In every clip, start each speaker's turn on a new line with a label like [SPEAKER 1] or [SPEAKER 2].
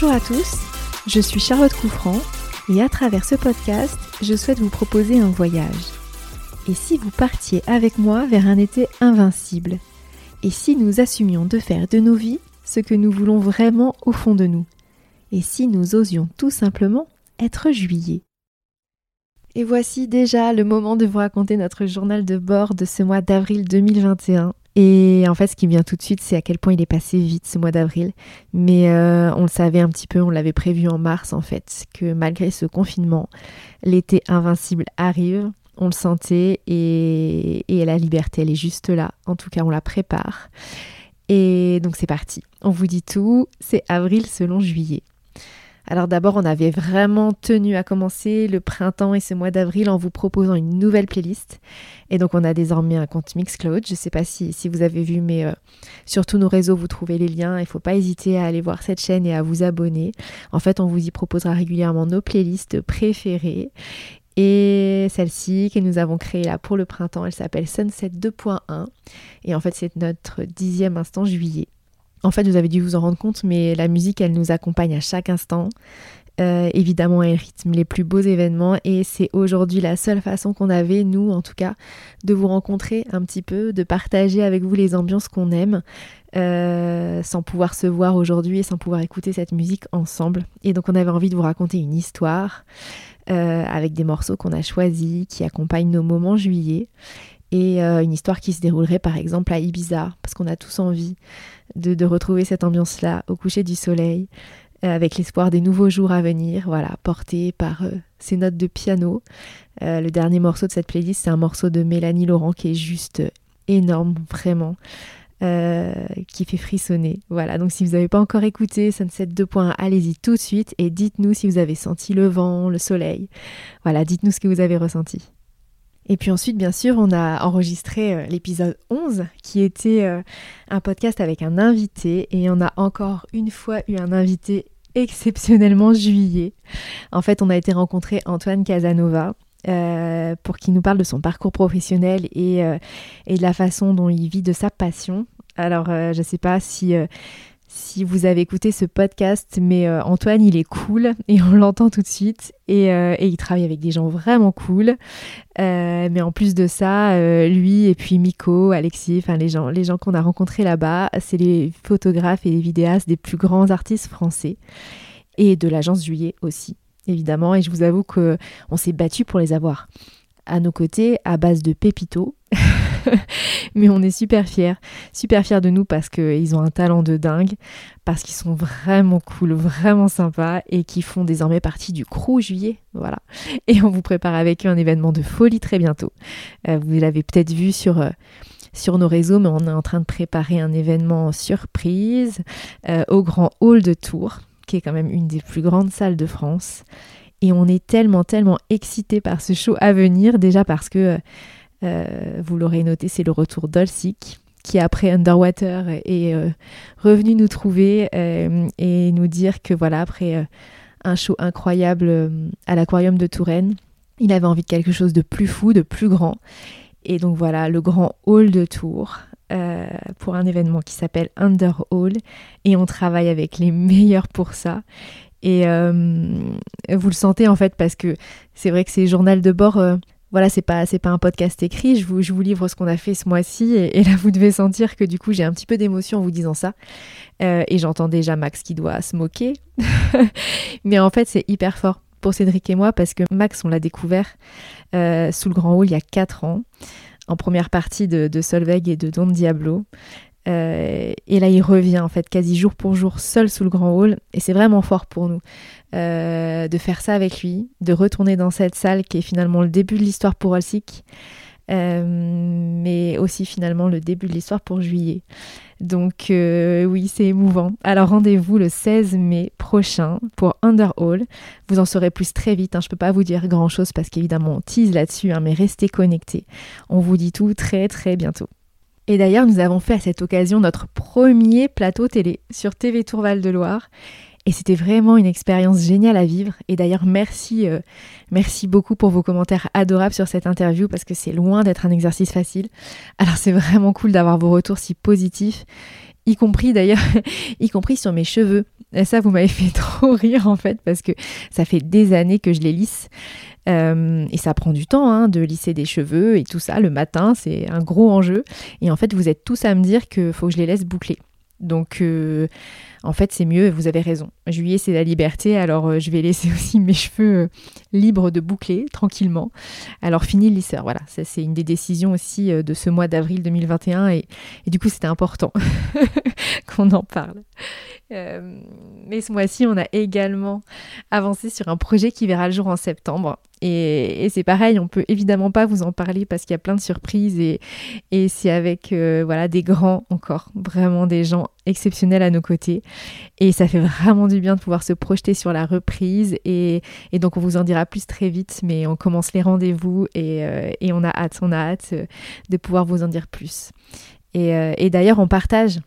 [SPEAKER 1] Bonjour à tous, je suis Charlotte Couffrand et à travers ce podcast, je souhaite vous proposer un voyage. Et si vous partiez avec moi vers un été invincible? Et si nous assumions de faire de nos vies ce que nous voulons vraiment au fond de nous? Et si nous osions tout simplement être juillet? Et voici déjà le moment de vous raconter notre journal de bord de ce mois d'avril 2021. Et en fait, ce qui me vient tout de suite, c'est à quel point il est passé vite ce mois d'avril. Mais euh, on le savait un petit peu, on l'avait prévu en mars en fait, que malgré ce confinement, l'été invincible arrive. On le sentait et, et la liberté, elle est juste là. En tout cas, on la prépare. Et donc c'est parti. On vous dit tout, c'est avril selon juillet. Alors d'abord, on avait vraiment tenu à commencer le printemps et ce mois d'avril en vous proposant une nouvelle playlist. Et donc on a désormais un compte Mixcloud. Je ne sais pas si, vous avez vu, mais euh, sur tous nos réseaux, vous trouvez les liens. Il ne faut pas hésiter à aller voir cette chaîne et à vous abonner. En fait, on vous y proposera régulièrement nos playlists préférées. Et celle-ci que nous avons créée là pour le printemps, elle s'appelle Sunset 2.1. Et en fait, c'est notre dixième instant juillet. En fait, vous avez dû vous en rendre compte, mais la musique, elle nous accompagne à chaque instant. Euh, évidemment, elle rythme les plus beaux événements et c'est aujourd'hui la seule façon qu'on avait, nous en tout cas, de vous rencontrer un petit peu, de partager avec vous les ambiances qu'on aime, euh, sans pouvoir se voir aujourd'hui et sans pouvoir écouter cette musique ensemble. Et donc on avait envie de vous raconter une histoire euh, avec des morceaux qu'on a choisis, qui accompagnent nos moments juillet et une histoire qui se déroulerait par exemple à Ibiza, parce qu'on a tous envie de, retrouver cette ambiance-là au coucher du soleil, euh, avec l'espoir des nouveaux jours à venir, voilà, portés par euh, ces notes de piano. Euh, le dernier morceau de cette playlist, c'est un morceau de Mélanie Laurent qui est juste énorme, vraiment. qui fait frissonner. Voilà, donc si vous n'avez pas encore écouté Sunset 2.1, allez-y tout de suite et dites-nous si vous avez senti le vent, le soleil. Voilà, dites-nous ce que vous avez ressenti. Et puis ensuite, bien sûr, on a enregistré euh, l'épisode 11, qui était euh, un podcast avec un invité, et on a encore une fois eu un invité exceptionnellement juillet. En fait, on a été rencontrer Antoine Casanova. Euh, pour qu'il nous parle de son parcours professionnel et, et, de la façon dont il vit de sa passion. Alors, je ne sais pas si si vous avez écouté ce podcast, mais euh, Antoine, il est cool et on l'entend tout de suite. Et, euh, il travaille avec des gens vraiment cool. Euh, mais en plus de ça, lui et puis Miko, Alexis, enfin les gens, les gens qu'on a rencontrés là-bas, c'est les photographes et les vidéastes des plus grands artistes français et de l'agence Juillet aussi, évidemment. Et je vous avoue que on s'est battu pour les avoir à nos côtés à base de pépito. mais on est super fiers, super fiers de nous parce qu'ils ont un talent de dingue, parce qu'ils sont vraiment cool, vraiment sympas et qui font désormais partie du crew juillet. Voilà. Et on vous prépare avec eux un événement de folie très bientôt. Euh, vous l'avez peut-être vu sur. Euh, sur nos réseaux, mais on est en train de préparer un événement surprise euh, au Grand Hall de Tours, qui est quand même une des plus grandes salles de France. Et on est tellement, tellement excités par ce show à venir, déjà parce que vous l'aurez noté, c'est le retour d'Olsik qui après Underwater est euh, revenu nous trouver euh, et nous dire que voilà, après un show incroyable à l'aquarium de Touraine, il avait envie de quelque chose de plus fou, de plus grand. Et donc voilà, le grand hall de Tours pour un événement qui s'appelle Under Hall. Et on travaille avec les meilleurs pour ça. Et vous le sentez en fait parce que c'est vrai que ces journal de bord, voilà, c'est pas c'est pas un podcast écrit. Je vous, livre ce qu'on a fait ce mois-ci et, là vous devez sentir que du coup j'ai un petit peu d'émotion en vous disant ça. Euh, et j'entends déjà Max qui doit se moquer, mais en fait c'est hyper fort pour Cédric et moi parce que Max on l'a découvert euh, sous le grand hall il y a 4 ans en première partie de, de et de Don Diablo. Euh, et là, il revient en fait quasi jour pour jour seul sous le grand hall. Et c'est vraiment fort pour nous euh, de faire ça avec lui, de retourner dans cette salle qui est finalement le début de l'histoire pour Olsik, euh, mais aussi finalement le début de l'histoire pour Juillet. Donc oui, c'est émouvant. Alors rendez-vous le 16 mai prochain pour Underhall. Vous en saurez plus très vite. Hein. Je ne peux pas vous dire grand-chose parce qu'évidemment on tease là-dessus, hein, mais restez connectés. On vous dit tout très très bientôt. Et d'ailleurs, nous avons fait à cette occasion notre premier plateau télé sur TV Tourval de Loire. Et c'était vraiment une expérience géniale à vivre. Et d'ailleurs, merci, euh, merci beaucoup pour vos commentaires adorables sur cette interview parce que c'est loin d'être un exercice facile. Alors c'est vraiment cool d'avoir vos retours si positifs, y compris d'ailleurs, y compris sur mes cheveux. Et ça, vous m'avez fait trop rire en fait, parce que ça fait des années que je les lisse. Euh, et ça prend du temps hein, de lisser des cheveux et tout ça. Le matin, c'est un gros enjeu. Et en fait, vous êtes tous à me dire qu'il faut que je les laisse boucler. Donc, euh, en fait, c'est mieux, vous avez raison. Juillet, c'est la liberté, alors euh, je vais laisser aussi mes cheveux libres de boucler tranquillement. Alors, fini le lisseur, voilà, ça c'est une des décisions aussi de ce mois d'avril 2021, et, et, du coup, c'était important qu'on en parle. Mais ce mois-ci, on a également avancé sur un projet qui verra le jour en septembre. Et, c'est pareil, on peut évidemment pas vous en parler parce qu'il y a plein de surprises et, c'est avec euh, voilà des grands encore, vraiment des gens exceptionnels à nos côtés. Et ça fait vraiment du bien de pouvoir se projeter sur la reprise et, donc on vous en dira plus très vite, mais on commence les rendez-vous et, euh, on a hâte, on a hâte euh, de pouvoir vous en dire plus. Et, d'ailleurs, on partage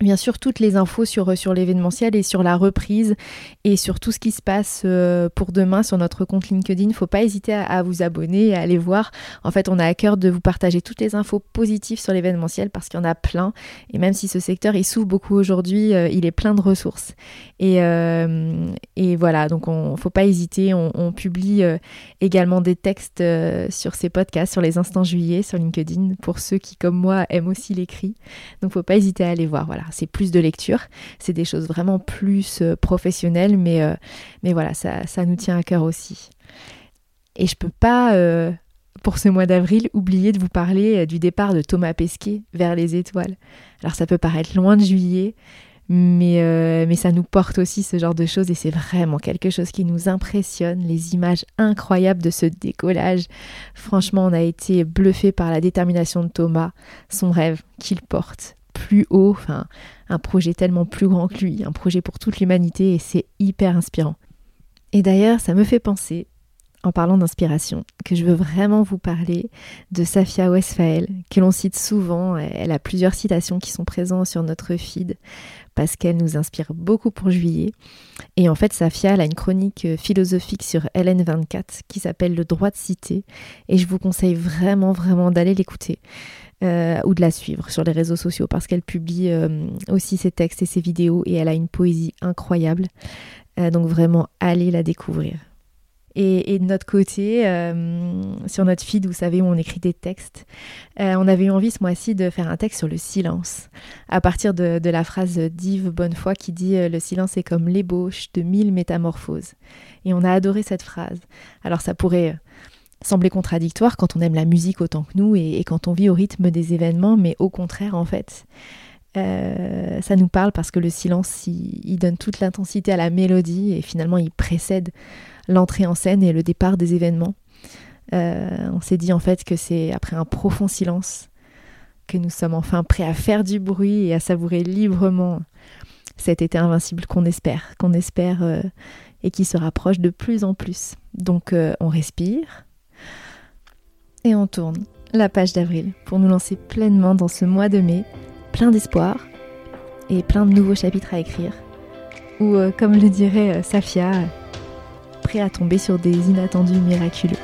[SPEAKER 1] bien sûr toutes les infos sur, sur l'événementiel et sur la reprise et sur tout ce qui se passe euh, pour demain sur notre compte LinkedIn. Faut pas hésiter à, vous abonner et à aller voir. En fait, on a à cœur de vous partager toutes les infos positives sur l'événementiel parce qu'il y en a plein. Et même si ce secteur il souffre beaucoup aujourd'hui, euh, il est plein de ressources. Et, euh, et voilà, donc on faut pas hésiter. On, on publie également des textes sur ces podcasts, sur les instants juillet, sur LinkedIn pour ceux qui, comme moi, aiment aussi l'écrit. Donc faut pas hésiter à aller voir. Voilà c'est plus de lecture, c'est des choses vraiment plus euh, professionnelles, mais, euh, mais voilà, ça, ça, nous tient à cœur aussi. Et je peux pas, euh, pour ce mois d'avril, oublier de vous parler du départ de Thomas Pesquet vers les étoiles. Alors ça peut paraître loin de juillet, mais, mais ça nous porte aussi ce genre de choses et c'est vraiment quelque chose qui nous impressionne, les images incroyables de ce décollage. Franchement, on a été bluffé par la détermination de Thomas, son rêve qu'il porte haut, enfin un projet tellement plus grand que lui, un projet pour toute l'humanité et c'est hyper inspirant. Et d'ailleurs, ça me fait penser, en parlant d'inspiration, que je veux vraiment vous parler de Safia Westphal, que l'on cite souvent. Elle a plusieurs citations qui sont présentes sur notre feed parce qu'elle nous inspire beaucoup pour juillet. Et en fait, Safia elle a une chronique philosophique sur LN24 qui s'appelle Le droit de citer. Et je vous conseille vraiment, vraiment d'aller l'écouter. Euh, ou de la suivre sur les réseaux sociaux parce qu'elle publie euh, aussi ses textes et ses vidéos et elle a une poésie incroyable. Euh, donc vraiment, allez la découvrir. Et, de notre côté, sur notre feed, vous savez, où on écrit des textes, on avait eu envie ce mois-ci de faire un texte sur le silence, à partir de, de la phrase d'Yves Bonnefoy qui dit Le silence est comme l'ébauche de mille métamorphoses. Et on a adoré cette phrase. Alors ça pourrait sembler contradictoire quand on aime la musique autant que nous et, quand on vit au rythme des événements, mais au contraire, en fait, euh, ça nous parle parce que le silence, il, donne toute l'intensité à la mélodie et finalement, il précède l'entrée en scène et le départ des événements. Euh, on s'est dit en fait que c'est après un profond silence que nous sommes enfin prêts à faire du bruit et à savourer librement cet été invincible qu'on espère, qu'on espère euh, et qui se rapproche de plus en plus. Donc on respire, et on tourne la page d'avril pour nous lancer pleinement dans ce mois de mai, plein d'espoir et plein de nouveaux chapitres à écrire. Ou euh, comme le dirait euh, Safia, prêt à tomber sur des inattendus miraculeux.